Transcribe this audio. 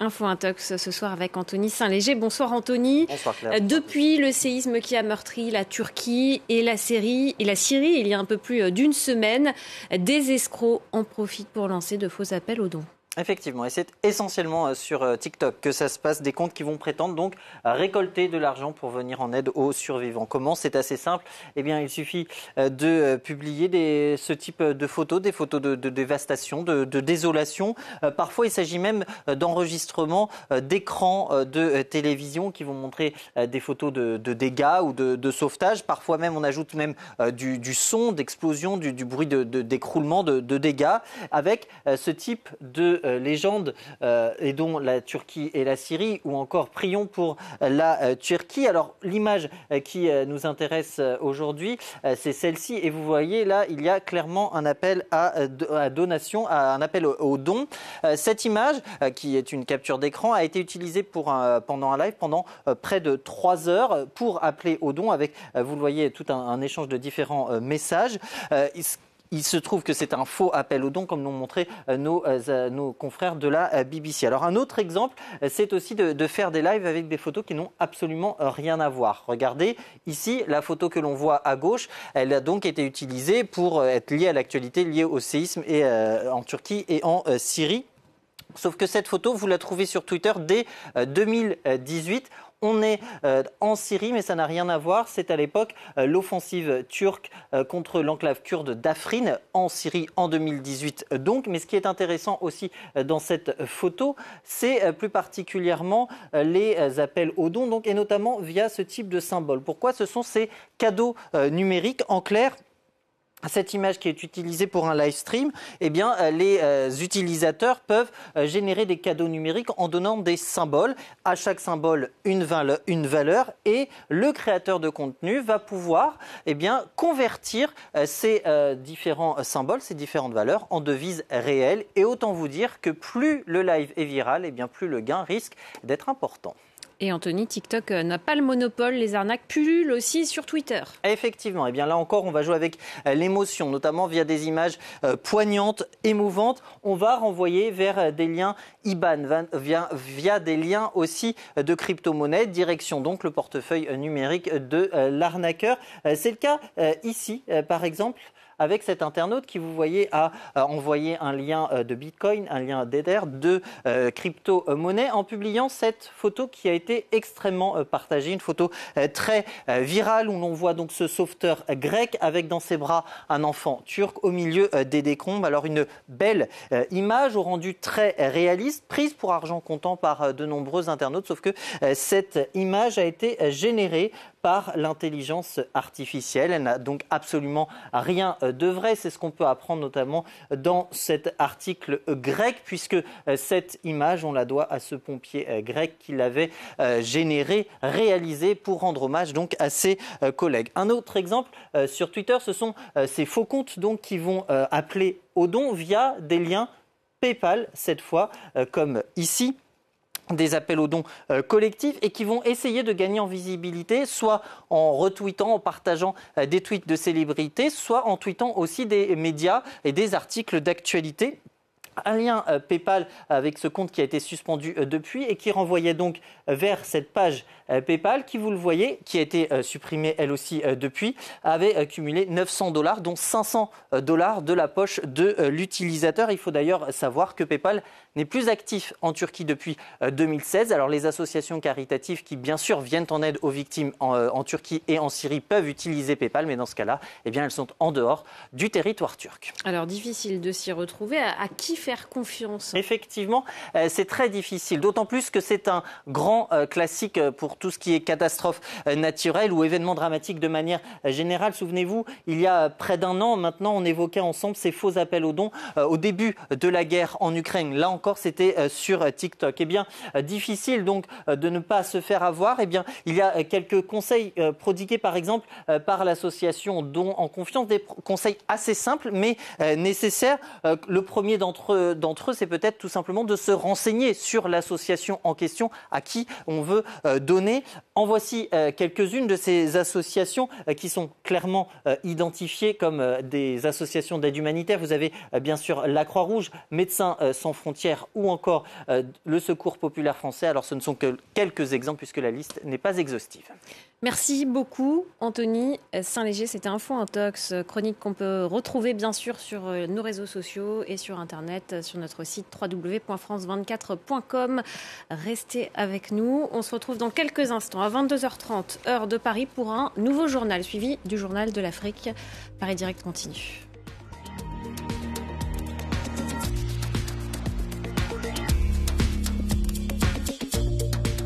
Info Intox ce soir avec Anthony Saint-Léger. Bonsoir Anthony. Bonsoir Claire. Euh, depuis le séisme qui a meurtri la Turquie et la Syrie, et la Syrie il y a un peu plus d'une semaine, des escrocs en profitent pour lancer de faux appels aux dons. Effectivement, et c'est essentiellement euh, sur euh, TikTok que ça se passe, des comptes qui vont prétendre donc récolter de l'argent pour venir en aide aux survivants. Comment? C'est assez simple. Eh bien, il suffit euh, de publier des, ce type de photos, des photos de, dévastation, de, désolation. Parfois, il s'agit même d'enregistrements d'écrans de télévision qui vont montrer des photos de, dégâts ou de, sauvetage. Parfois même, on ajoute même du, son, d'explosion, du, bruit d'écroulement, de, dégâts, avec ce type de légende euh, et dont la Turquie et la Syrie, ou encore prions pour la euh, Turquie. Alors l'image qui nous intéresse aujourd'hui, c'est celle-ci, et vous voyez là, il y a clairement un appel à, donation, un appel au, don. Cette image, qui est une capture d'écran, a été utilisée pour pendant un live pendant près de trois heures pour appeler au don, avec, vous le voyez, tout un échange de différents messages il se trouve que c'est un faux appel au don, comme l'ont montré euh, euh, nos, confrères de la euh, BBC. Alors un autre exemple, c'est aussi de, faire des lives avec des photos qui n'ont absolument rien à voir. Regardez ici la photo que l'on voit à gauche, elle a donc été utilisée pour être liée à l'actualité, liée au séisme et, en Turquie et en Syrie. Sauf que cette photo, vous la trouvez sur Twitter dès 2018. On est euh, en Syrie, mais ça n'a rien à voir. C'est à l'époque euh, l'offensive turque euh, contre l'enclave kurde d'Afrin en Syrie en 2018. Donc, mais ce qui est intéressant aussi dans cette photo, c'est plus particulièrement les appels aux dons, et notamment via ce type de symbole. Pourquoi Ce sont ces cadeaux numériques? En clair cette image qui est utilisée pour un live stream, eh euh, les euh, utilisateurs peuvent euh, générer des cadeaux numériques en donnant des symboles. À chaque symbole, une, valeur, et le créateur de contenu va pouvoir eh convertir ces différents symboles, ces différentes valeurs en devises réelles. Et autant vous dire que plus le live est viral, eh bien, plus le gain risque d'être important. Et Anthony, TikTok euh, n'a pas le monopole, les arnaques pullulent aussi sur Twitter. Effectivement, et eh bien là encore, on va jouer avec euh, l'émotion, notamment via des images euh, poignantes, émouvantes. On va renvoyer vers des liens IBAN, via, via des liens aussi de crypto-monnaie, direction donc le portefeuille numérique de l'arnaqueur. C'est le cas ici, par exemple, avec cet internaute qui, vous voyez, a euh, envoyé un lien euh, de Bitcoin, un lien d'Ether, de euh, crypto-monnaie, en publiant cette photo qui a été extrêmement partagée, une photo très virale où l'on voit donc ce sauveteur grec avec dans ses bras un enfant turc au milieu des décombres. Alors une belle image au rendu très réaliste, prise pour argent comptant par de nombreux internautes, sauf que cette image a été générée par l'intelligence artificielle. Elle n'a donc absolument rien de vrai. C'est ce qu'on peut apprendre notamment dans cet article grec, puisque euh, cette image, on la doit à ce pompier euh, grec qui l'avait euh, généré, réalisé pour rendre hommage à ses collègues. Un autre exemple sur Twitter, ce sont ces faux comptes qui vont appeler au don via des liens PayPal cette fois, comme ici des appels aux dons euh, collectifs et qui vont essayer de gagner en visibilité, soit en retweetant, en partageant euh, des tweets de célébrités, soit en tweetant aussi des médias et des articles d'actualité un lien euh, PayPal avec ce compte qui a été suspendu depuis et qui renvoyait donc vers cette page PayPal qui, vous le voyez, qui a été supprimée elle aussi depuis, avait cumulé 900 dollars, dont 500 dollars de la poche de l'utilisateur. Il faut d'ailleurs savoir que PayPal n'est plus actif en Turquie depuis 2016. Euh, Alors les associations caritatives qui bien sûr viennent en aide aux victimes euh, en, Turquie et en Syrie peuvent utiliser PayPal, mais dans ce cas-là, eh bien elles sont en dehors du territoire turc. Alors difficile de s'y retrouver. À, qui confiance Effectivement, euh, c'est très difficile. D'autant plus que c'est un grand classique pour tout ce qui est catastrophe naturelle ou événement dramatique de manière générale. Souvenez-vous, il y a près d'un an maintenant, on évoquait ensemble ces faux appels aux dons au début de la guerre en Ukraine. Là encore, c'était euh, sur euh, TikTok. Eh bien, euh, difficile donc de ne pas se faire avoir. Eh bien, il y a quelques conseils prodigués par exemple par l'association Don en confiance, des conseils assez simples mais nécessaires. Le premier d'entre moindre d'entre eux, c'est peut-être tout simplement de se renseigner sur l'association en question à qui on veut donner. En voici quelques-unes de ces associations qui sont clairement identifiées comme des associations d'aide humanitaire. Vous avez bien sûr la Croix-Rouge, Médecins sans frontières ou encore le Secours populaire français. Alors ce ne sont que quelques exemples puisque la liste n'est pas exhaustive. Merci beaucoup, Anthony Saint-Léger. C'était Info Intox, chronique qu'on peut retrouver bien sûr sur euh, nos réseaux sociaux et sur Internet, euh, sur notre site www.france24.com. Restez avec nous. On se retrouve dans quelques instants à 22h30, heure de Paris, pour un nouveau journal suivi du journal de l'Afrique. Paris Direct continue.